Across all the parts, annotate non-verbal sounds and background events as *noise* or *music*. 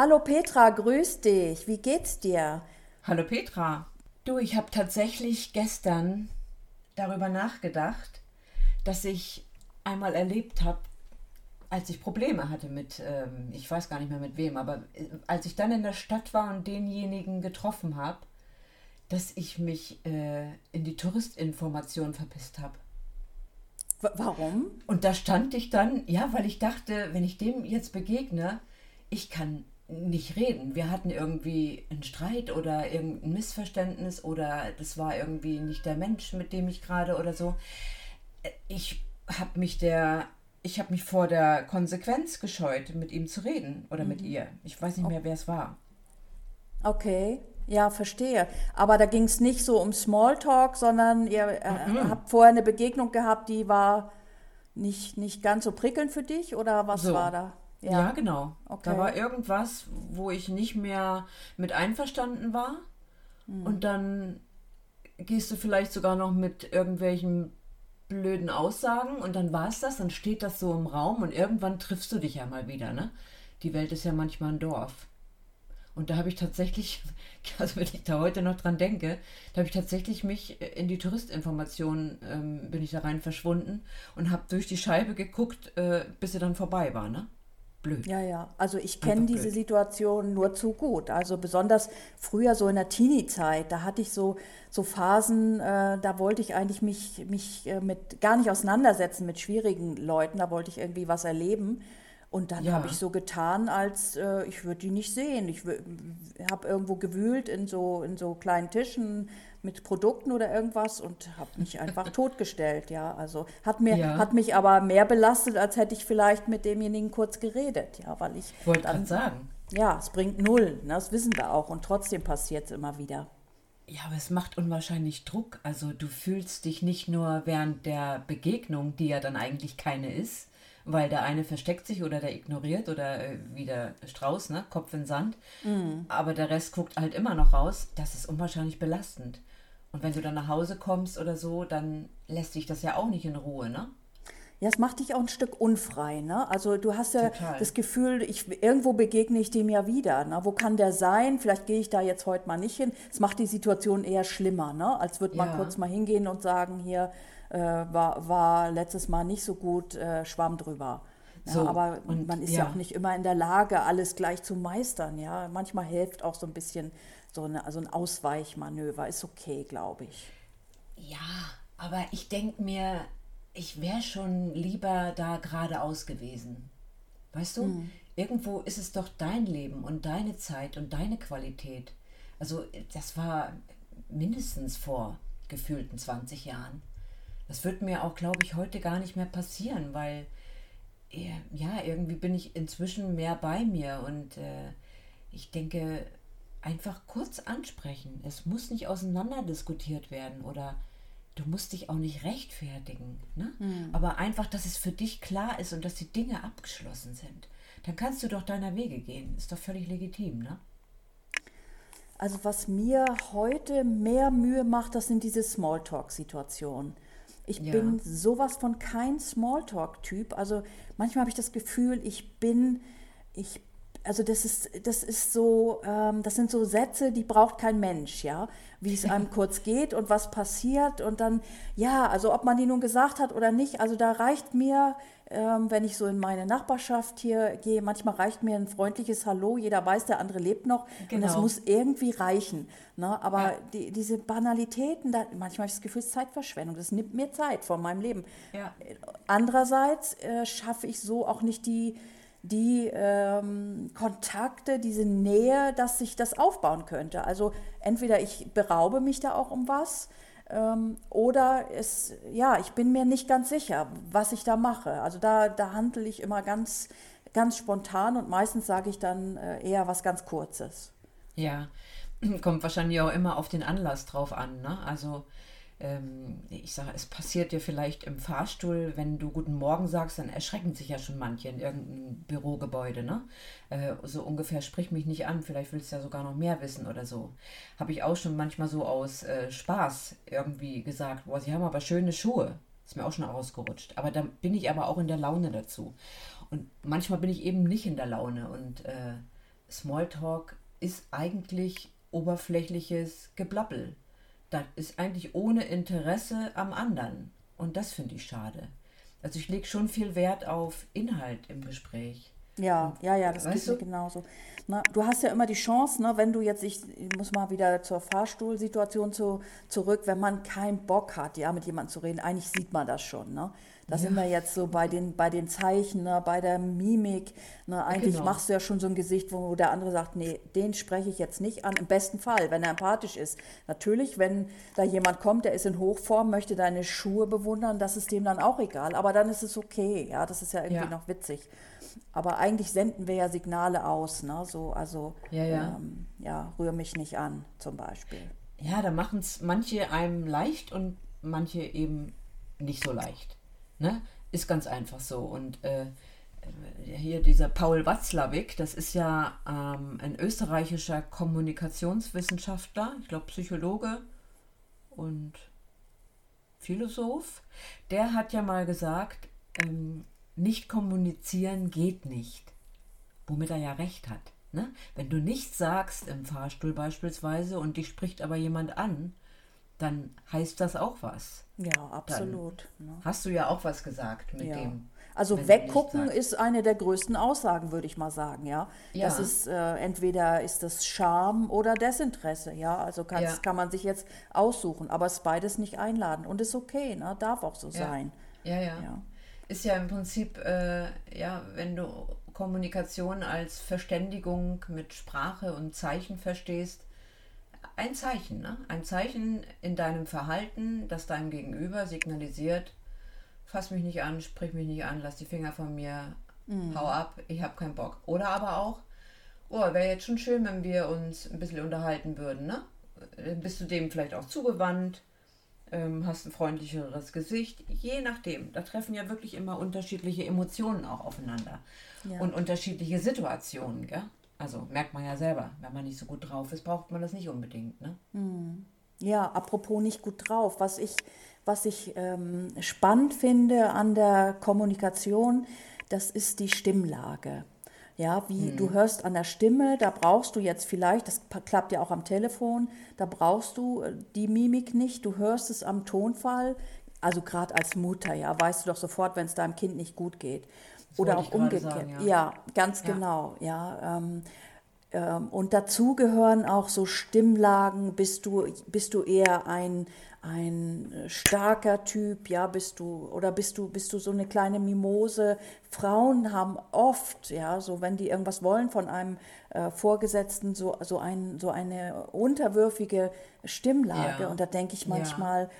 Hallo Petra, grüß dich. Wie geht's dir? Hallo Petra. Du, ich habe tatsächlich gestern darüber nachgedacht, dass ich einmal erlebt habe, als ich Probleme hatte mit, ähm, ich weiß gar nicht mehr mit wem, aber äh, als ich dann in der Stadt war und denjenigen getroffen habe, dass ich mich äh, in die Touristinformation verpisst habe. Warum? Und da stand ich dann, ja, weil ich dachte, wenn ich dem jetzt begegne, ich kann nicht reden. Wir hatten irgendwie einen Streit oder irgendein Missverständnis oder das war irgendwie nicht der Mensch, mit dem ich gerade oder so. Ich habe mich der, ich habe mich vor der Konsequenz gescheut, mit ihm zu reden oder mit ihr. Ich weiß nicht mehr, wer es war. Okay, ja, verstehe. Aber da ging es nicht so um Smalltalk, sondern ihr äh, habt vorher eine Begegnung gehabt, die war nicht, nicht ganz so prickelnd für dich oder was So. war da? Ja, genau. Okay. Da war irgendwas, wo ich nicht mehr mit einverstanden war. Und dann gehst du vielleicht sogar noch mit irgendwelchen blöden Aussagen und dann war es das, dann steht das so im Raum und irgendwann triffst du dich ja mal wieder, ne? Die Welt ist ja manchmal ein Dorf. Und da habe ich tatsächlich, *laughs* also wenn ich da heute noch dran denke, da habe ich tatsächlich mich in die Touristinformation, ähm, bin ich da rein verschwunden und habe durch die Scheibe geguckt, äh, bis sie dann vorbei war, ne? Blöd. Ja, ja. Also ich kenne diese blöd. Situation nur zu gut. Also besonders früher so in der Teenie-Zeit, da hatte ich so, so Phasen, äh, da wollte ich eigentlich mich, mich äh, mit gar nicht auseinandersetzen mit schwierigen Leuten, da wollte ich irgendwie was erleben. Und dann Ja. habe ich so getan, als äh, ich würde die nicht sehen. Ich habe irgendwo gewühlt in so, in so kleinen Tischen mit Produkten oder irgendwas und habe mich einfach *laughs* totgestellt. Ja, also hat mir Ja. hat mich aber mehr belastet, als hätte ich vielleicht mit demjenigen kurz geredet. Ja, weil ich wollte dann gerade sagen. ja, es bringt null, ne? das wissen wir auch. Und trotzdem passiert es immer wieder. Ja, aber es macht unwahrscheinlich Druck. Also du fühlst dich nicht nur während der Begegnung, die ja dann eigentlich keine ist, weil der eine versteckt sich oder der ignoriert oder äh, wie der Strauß, ne? Kopf in Sand. Aber der Rest guckt halt immer noch raus. Das ist unwahrscheinlich belastend. Und wenn du dann nach Hause kommst oder so, dann lässt dich das ja auch nicht in Ruhe, ne? Ja, es macht dich auch ein Stück unfrei, ne? Also du hast ja Total. das Gefühl, ich, irgendwo begegne ich dem ja wieder, ne? Wo kann der sein? Vielleicht gehe ich da jetzt heute mal nicht hin. Es macht die Situation eher schlimmer, ne? Als würde man Ja. kurz mal hingehen und sagen, hier äh, war, war letztes Mal nicht so gut, äh, schwamm drüber. Ja, So, aber und man ist ja. ja. auch nicht immer in der Lage, alles gleich zu meistern, ja? Manchmal hilft auch so ein bisschen so eine, also ein Ausweichmanöver, ist okay, glaube ich. Ja, aber ich denke mir, ich wäre schon lieber da geradeaus gewesen. Weißt du, irgendwo ist es doch dein Leben und deine Zeit und deine Qualität. Also das war mindestens vor gefühlten 20 Jahren. Das wird mir auch, glaube ich, heute gar nicht mehr passieren, weil eh, ja, irgendwie bin ich inzwischen mehr bei mir und äh, ich denke, einfach kurz ansprechen. Es muss nicht auseinanderdiskutiert werden oder du musst dich auch nicht rechtfertigen. Ne? Aber einfach, dass es für dich klar ist und dass die Dinge abgeschlossen sind. Dann kannst du doch deiner Wege gehen. Ist doch völlig legitim, ne? Also was mir heute mehr Mühe macht, das sind diese Smalltalk-Situationen. Ich Ja. bin sowas von kein Smalltalk-Typ. Also manchmal habe ich das Gefühl, ich bin, ich, also das ist, das ist so, ähm, das sind so Sätze, die braucht kein Mensch, ja, wie es einem *laughs* kurz geht und was passiert und dann, ja, also ob man die nun gesagt hat oder nicht, also da reicht mir, ähm, wenn ich so in meine Nachbarschaft hier gehe, manchmal reicht mir ein freundliches Hallo, jeder weiß, der andere lebt noch und das Genau. muss irgendwie reichen. Ne? Aber Ja. die, diese Banalitäten, da, manchmal habe ich das Gefühl, es ist Zeitverschwendung. Das nimmt mir Zeit von meinem Leben. Ja. Andererseits äh, schaffe ich so auch nicht die, die ähm, Kontakte, diese Nähe, dass sich das aufbauen könnte. Also entweder ich beraube mich da auch um was ähm, oder es, ja, ich bin mir nicht ganz sicher, was ich da mache. Also da, da handle ich immer ganz, ganz spontan und meistens sage ich dann äh, eher was ganz Kurzes. Ja, *clears throat* kommt wahrscheinlich auch immer auf den Anlass drauf an. Ne? Also ähm, ich sage, es passiert dir vielleicht im Fahrstuhl, wenn du Guten Morgen sagst, dann erschrecken sich ja schon manche in irgendeinem Bürogebäude. Ne? Äh, so ungefähr, sprich mich nicht an, vielleicht willst du ja sogar noch mehr wissen oder so. Habe ich auch schon manchmal so aus äh, Spaß irgendwie gesagt, boah, sie haben aber schöne Schuhe. Ist mir auch schon ausgerutscht. Aber da bin ich aber auch in der Laune dazu. Und manchmal bin ich eben nicht in der Laune. Und äh, Smalltalk ist eigentlich oberflächliches Geblabbel das ist eigentlich ohne Interesse am anderen. Und das finde ich schade. Also ich lege schon viel Wert auf Inhalt im Gespräch. Ja, ja, ja, das geht mir genauso. Na, du hast ja immer die Chance, ne, wenn du jetzt, ich, ich muss mal wieder zur Fahrstuhlsituation zu, zurück, wenn man keinen Bock hat, ja, mit jemandem zu reden, eigentlich sieht man das schon, ne? Da ja. sind wir jetzt so bei den, bei den Zeichen, ne, bei der Mimik. Ne, eigentlich genau. machst du ja schon so ein Gesicht, wo der andere sagt, nee, den spreche ich jetzt nicht an. Im besten Fall, wenn er empathisch ist. Natürlich, wenn da jemand kommt, der ist in Hochform, möchte deine Schuhe bewundern, das ist dem dann auch egal. Aber dann ist es okay. Ja, das ist ja irgendwie ja. noch witzig. Aber eigentlich senden wir ja Signale aus. Ne? So, also, ja, ja. Ähm, ja, rühr mich nicht an, zum Beispiel. Ja, da machen es manche einem leicht und manche eben nicht so leicht. Ne? Ist ganz einfach so. Und äh, hier dieser Paul Watzlawick, das ist ja ähm, ein österreichischer Kommunikationswissenschaftler, ich glaube Psychologe und Philosoph, der hat ja mal gesagt, ähm, nicht kommunizieren geht nicht. Womit er ja recht hat. Ne? Wenn du nichts sagst im Fahrstuhl beispielsweise und dich spricht aber jemand an, dann heißt das auch was. Ja, absolut. Ne? Hast du ja auch was gesagt mit ja. dem. Also weggucken ist eine der größten Aussagen, würde ich mal sagen, ja. ja. Das ist äh, entweder ist das Scham oder Desinteresse, ja. Also kann, ja. kann man sich jetzt aussuchen, aber es ist beides nicht einladen und ist okay, ne? Darf auch so sein. Ja, ja. ja. Ist ja im Prinzip, äh, ja, wenn du Kommunikation als Verständigung mit Sprache und Zeichen verstehst, ein Zeichen, ne? ein Zeichen in deinem Verhalten, das deinem Gegenüber signalisiert, fass mich nicht an, sprich mich nicht an, lass die Finger von mir, mhm. hau ab, ich habe keinen Bock. Oder aber auch, oh, wäre jetzt schon schön, wenn wir uns ein bisschen unterhalten würden, ne? Bist du dem vielleicht auch zugewandt, ähm, hast ein freundlicheres Gesicht, je nachdem. Da treffen ja wirklich immer unterschiedliche Emotionen auch aufeinander ja. und unterschiedliche Situationen, gell? Also merkt man ja selber, wenn man nicht so gut drauf ist, braucht man das nicht unbedingt. Ne? Hm. Ja, apropos nicht gut drauf, was ich, was ich ähm, spannend finde an der Kommunikation, das ist die Stimmlage. Ja, wie hm. du hörst an der Stimme, da brauchst du jetzt vielleicht, das klappt ja auch am Telefon, da brauchst du äh, die Mimik nicht, du hörst es am Tonfall, also gerade als Mutter, ja, weißt du doch sofort, wenn es deinem Kind nicht gut geht. Oder auch umgekehrt. Sagen, ja. ja. ganz ja. genau. Ja, ähm, ähm, und dazu gehören auch so Stimmlagen. Bist du, bist du eher ein, ein starker Typ, ja, bist du, oder bist du, bist du so eine kleine Mimose? Frauen haben oft, ja, so wenn die irgendwas wollen von einem äh, Vorgesetzten, so, so, ein, so eine unterwürfige Stimmlage. Ja. Und da denke ich manchmal, ja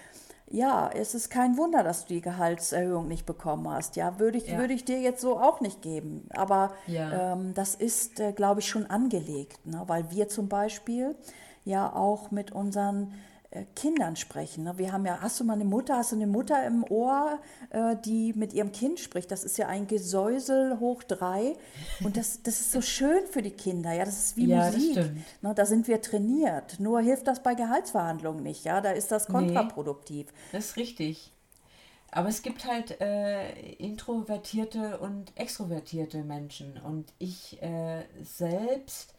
ja, es ist kein Wunder, dass du die Gehaltserhöhung nicht bekommen hast. Ja, würde ich, ja. würde ich dir jetzt so auch nicht geben. Aber ja. ähm, das ist, äh, glaube ich, schon angelegt, ne? weil wir zum Beispiel ja auch mit unseren Kindern sprechen. Ne? Wir haben ja, hast du mal eine Mutter, hast du eine Mutter im Ohr, äh, die mit ihrem Kind spricht? Das ist ja ein Gesäusel hoch drei. Und das, das ist so schön für die Kinder. Ja, das ist wie ja, Musik. Das ne? Da sind wir trainiert. Nur hilft das bei Gehaltsverhandlungen nicht. Ja, da ist das kontraproduktiv. Nee, das ist richtig. Aber es gibt halt äh, introvertierte und extrovertierte Menschen. Und ich äh, selbst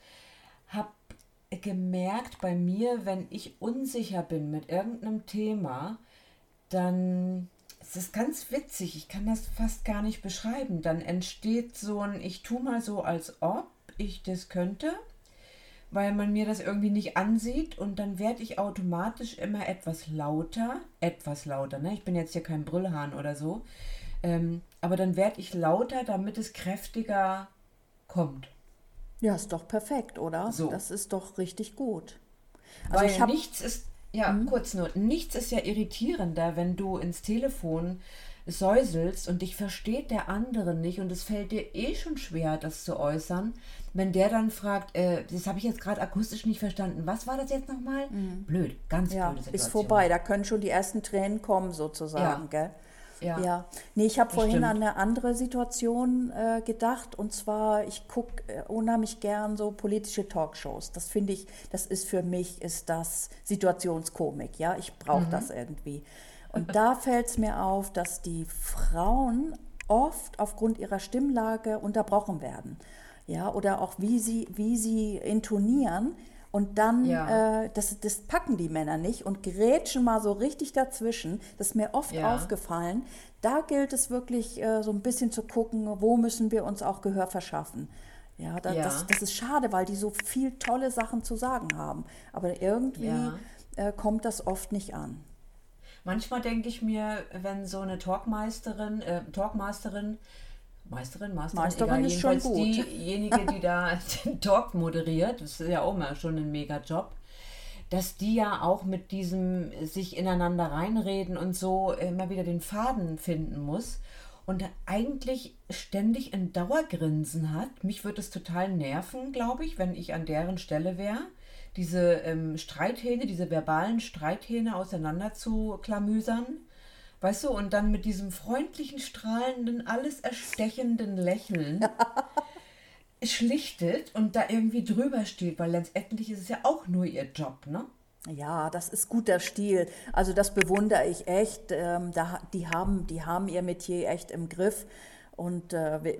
habe gemerkt bei mir, wenn ich unsicher bin mit irgendeinem Thema, dann ist das ganz witzig. Ich kann das fast gar nicht beschreiben. Dann entsteht so ein, ich tue mal so, als ob ich das könnte, weil man mir das irgendwie nicht ansieht und dann werde ich automatisch immer etwas lauter, etwas lauter. Ne? Ich bin jetzt hier kein Brüllhahn oder so. Ähm, aber dann werde ich lauter, damit es kräftiger kommt. Ja, ist doch perfekt, oder? So. Das ist doch richtig gut. Also Weil ich hab, nichts ist, ja, mhm. kurz nur, nichts ist ja irritierender, wenn du ins Telefon säuselst und dich versteht der andere nicht und es fällt dir eh schon schwer, das zu äußern, wenn der dann fragt, äh, das habe ich jetzt gerade akustisch nicht verstanden, was war das jetzt nochmal? Mhm. Blöd, ganz ja, blöde Situation. Ist vorbei, da können schon die ersten Tränen kommen sozusagen, ja. gell? Ja. ja. Nee, ich habe vorhin stimmt. an eine andere Situation äh, gedacht und zwar, ich gucke äh, unheimlich gern so politische Talkshows. Das finde ich, das ist für mich, ist das Situationskomik, ja. Ich brauche mhm. das irgendwie. Und da *laughs* fällt es mir auf, dass die Frauen oft aufgrund ihrer Stimmlage unterbrochen werden. Ja, oder auch wie sie, wie sie intonieren. Und dann, ja. äh, das, das packen die Männer nicht und grätschen mal so richtig dazwischen. Das ist mir oft ja. aufgefallen. Da gilt es wirklich äh, so ein bisschen zu gucken, wo müssen wir uns auch Gehör verschaffen. Ja, da, ja. Das, das ist schade, weil die so viel tolle Sachen zu sagen haben. Aber irgendwie äh, kommt das oft nicht an. Manchmal denke ich mir, wenn so eine Talkmeisterin, äh, Talkmasterin, Meisterin, Masterin, Meisterin egal, ist schon gut. diejenige, die da *laughs* den Talk moderiert, das ist ja auch mal schon ein mega Job, dass die ja auch mit diesem sich ineinander reinreden und so immer wieder den Faden finden muss und eigentlich ständig ein Dauergrinsen hat. Mich würde es total nerven, glaube ich, wenn ich an deren Stelle wäre diese ähm, Streithähne, diese verbalen Streithähne auseinander zu klamüsern. Weißt du, und dann mit diesem freundlichen, strahlenden, alles erstechenden Lächeln *laughs* schlichtet und da irgendwie drüber steht, weil letztendlich ist es ja auch nur ihr Job, ne? Ja, das ist guter Stil. Also das bewundere ich echt. Ähm, da, die, haben, die haben ihr Metier echt im Griff. Und äh,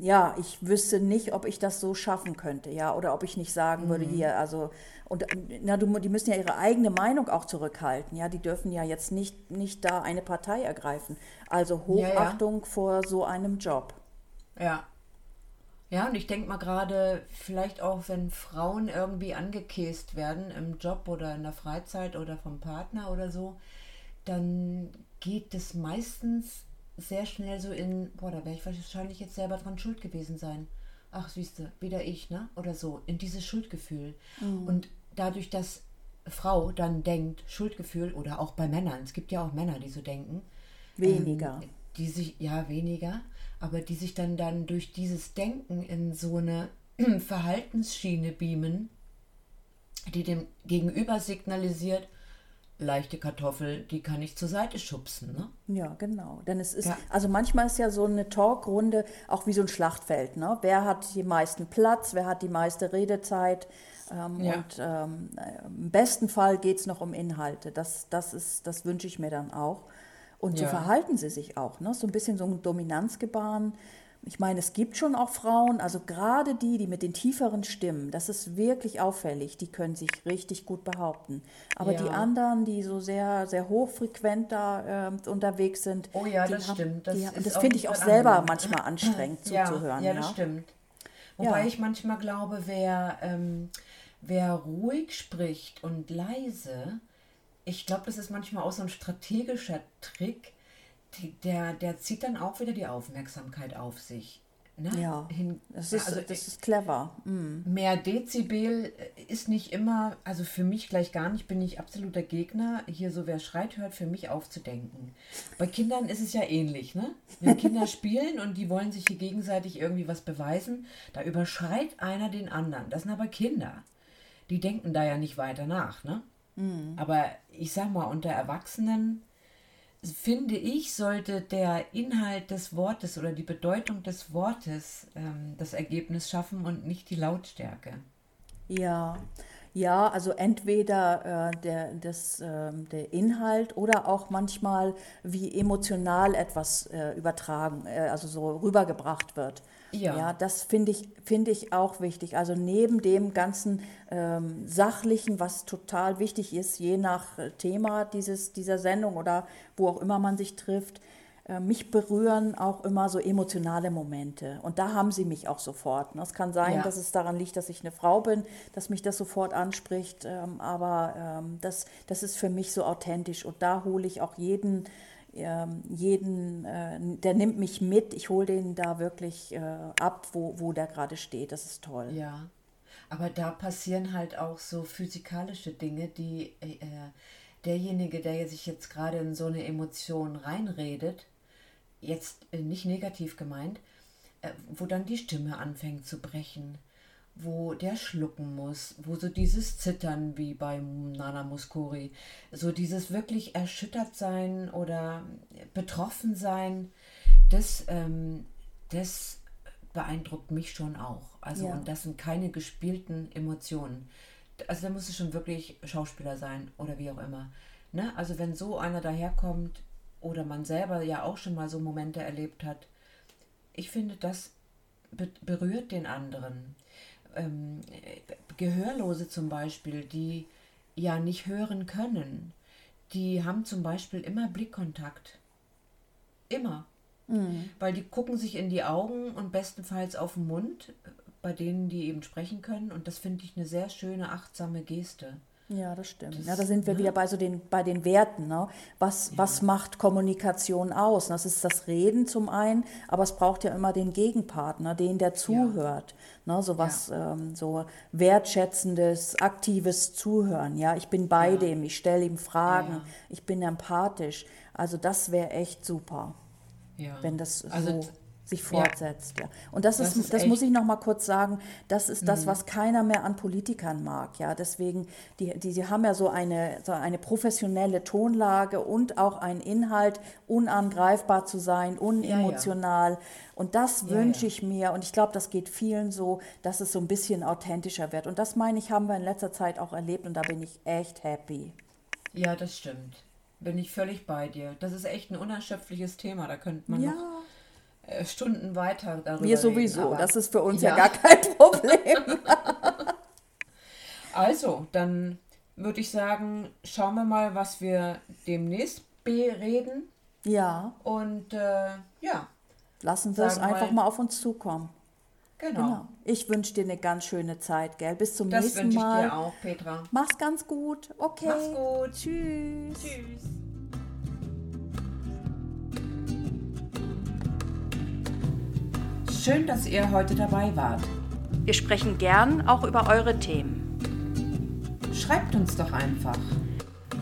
ja, ich wüsste nicht, ob ich das so schaffen könnte, ja, oder ob ich nicht sagen mhm. würde, hier, also, und na, du, die müssen ja ihre eigene Meinung auch zurückhalten, ja, die dürfen ja jetzt nicht, nicht da eine Partei ergreifen. Also Hochachtung ja, ja. vor so einem Job. Ja. Ja, und ich denke mal gerade, vielleicht auch, wenn Frauen irgendwie angekäst werden im Job oder in der Freizeit oder vom Partner oder so, dann geht es meistens sehr schnell so in, boah, da wäre ich wahrscheinlich jetzt selber dran schuld gewesen sein. Ach, siehste, wieder ich, ne? Oder so, in dieses Schuldgefühl. Mhm. Und dadurch, dass Frau dann denkt, Schuldgefühl, oder auch bei Männern, es gibt ja auch Männer, die so denken. Weniger. Ähm, die sich, ja, weniger, aber die sich dann, dann durch dieses Denken in so eine *clears throat* Verhaltensschiene beamen, die dem Gegenüber signalisiert, leichte Kartoffel, die kann ich zur Seite schubsen. Ne? Ja, genau. Denn es ist, ja. also manchmal ist ja so eine Talkrunde auch wie so ein Schlachtfeld. Ne? Wer hat die meisten Platz, wer hat die meiste Redezeit? Ähm, ja. Und ähm, im besten Fall geht es noch um Inhalte. Das, das, ist, das wünsche ich mir dann auch. Und so ja. verhalten sie sich auch. Ne? So ein bisschen so ein Dominanzgebaren. Ich meine, es gibt schon auch Frauen, also gerade die, die mit den tieferen Stimmen, das ist wirklich auffällig, die können sich richtig gut behaupten. Aber ja. die anderen, die so sehr, sehr hochfrequent da äh, unterwegs sind, oh ja, das haben, stimmt. Das, das finde ich auch selber angenehm. manchmal anstrengend *laughs* zuzuhören. Ja, das ja. stimmt. Wobei ich manchmal glaube, wer, ähm, wer ruhig spricht und leise, ich glaube, das ist manchmal auch so ein strategischer Trick, der, der zieht dann auch wieder die Aufmerksamkeit auf sich. Ne? Ja, Hin, das, ist, also, das ist clever. Mm. Mehr Dezibel ist nicht immer, also für mich gleich gar nicht, bin ich absoluter Gegner, hier so wer schreit, hört, für mich aufzudenken. Bei Kindern ist es ja ähnlich, ne? Wenn Kinder *laughs* spielen und die wollen sich hier gegenseitig irgendwie was beweisen, da überschreit einer den anderen. Das sind aber Kinder. Die denken da ja nicht weiter nach, ne? Mm. Aber ich sag mal, unter Erwachsenen finde ich, sollte der Inhalt des Wortes oder die Bedeutung des Wortes ähm, das Ergebnis schaffen und nicht die Lautstärke. Ja, ja, also entweder äh, der, das, äh, der Inhalt oder auch manchmal, wie emotional etwas äh, übertragen, äh, also so rübergebracht wird. Ja. ja das finde ich, find ich auch wichtig. Also neben dem ganzen ähm, Sachlichen, was total wichtig ist, je nach äh, Thema dieses, dieser Sendung oder wo auch immer man sich trifft, äh, mich berühren auch immer so emotionale Momente. Und da haben sie mich auch sofort. Ne? Es kann sein, ja. dass es daran liegt, dass ich eine Frau bin, dass mich das sofort anspricht. Ähm, aber ähm, das, das ist für mich so authentisch. Und da hole ich auch jeden, jeden äh, der nimmt mich mit. Ich hole den da wirklich äh, ab, wo, wo der gerade steht. Das ist toll. Ja. Aber da passieren halt auch so physikalische Dinge, die äh, derjenige, der sich jetzt gerade in so eine Emotion reinredet, jetzt äh, nicht negativ gemeint, äh, wo dann die Stimme anfängt zu brechen, wo der schlucken muss, wo so dieses Zittern wie bei Nana Muscuri, so dieses wirklich erschüttert sein oder betroffen sein, das, ähm, das beeindruckt mich schon auch. Also, ja. und das sind keine gespielten Emotionen. Also, da muss es schon wirklich Schauspieler sein oder wie auch immer. Ne? Also, wenn so einer daherkommt oder man selber ja auch schon mal so Momente erlebt hat, ich finde, das berührt den anderen. Ähm, Gehörlose zum Beispiel, die ja nicht hören können, die haben zum Beispiel immer Blickkontakt. Immer. Mhm. Weil die gucken sich in die Augen und bestenfalls auf den Mund, bei denen die eben sprechen können. Und das finde ich eine sehr schöne, achtsame Geste. Ja, das stimmt. Das, ja, da sind wir ne? wieder bei so den, bei den Werten. Ne? Was, ja. was macht Kommunikation aus? Das ist das Reden zum einen, aber es braucht ja immer den Gegenpartner, den, der zuhört. Ja. Ne? So was, ja. ähm, so wertschätzendes, aktives Zuhören. Ja, ich bin bei dem, ich stelle ihm Fragen, ich bin empathisch. Also das wäre echt super ja. wenn das also, so sich fortsetzt. Ja. Und das, das ist, ist das muss ich noch mal kurz sagen, das ist das, mhm. was keiner mehr an Politikern mag. Ja, deswegen, die, die, die haben ja so eine, so eine professionelle Tonlage und auch einen Inhalt, unangreifbar zu sein, unemotional. Ja, ja. Und das wünsche ich mir und ich glaube, das geht vielen so, dass es so ein bisschen authentischer wird. Und das meine ich, haben wir in letzter Zeit auch erlebt und da bin ich echt happy. Ja, das stimmt. Bin ich völlig bei dir. Das ist echt ein unerschöpfliches Thema. Da könnte man ja. noch Stunden weiter darüber Wir sowieso. Reden, das ist für uns ja, ja gar kein *laughs* Problem. *laughs* also, dann würde ich sagen, schauen wir mal, was wir demnächst bereden. Ja. Und äh, ja. Lassen wir es einfach mal, mal auf uns zukommen. Genau. genau. Ich wünsche dir eine ganz schöne Zeit, gell? Bis zum das nächsten Mal. Das wünsche ich dir auch, Petra. Mach's ganz gut. Okay. Mach's gut. Tschüss. Tschüss. Schön, dass ihr heute dabei wart. Wir sprechen gern auch über eure Themen. Schreibt uns doch einfach.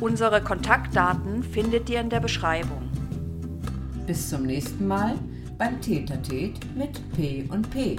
Unsere Kontaktdaten findet ihr in der Beschreibung. Bis zum nächsten Mal beim Tätertät mit P und P.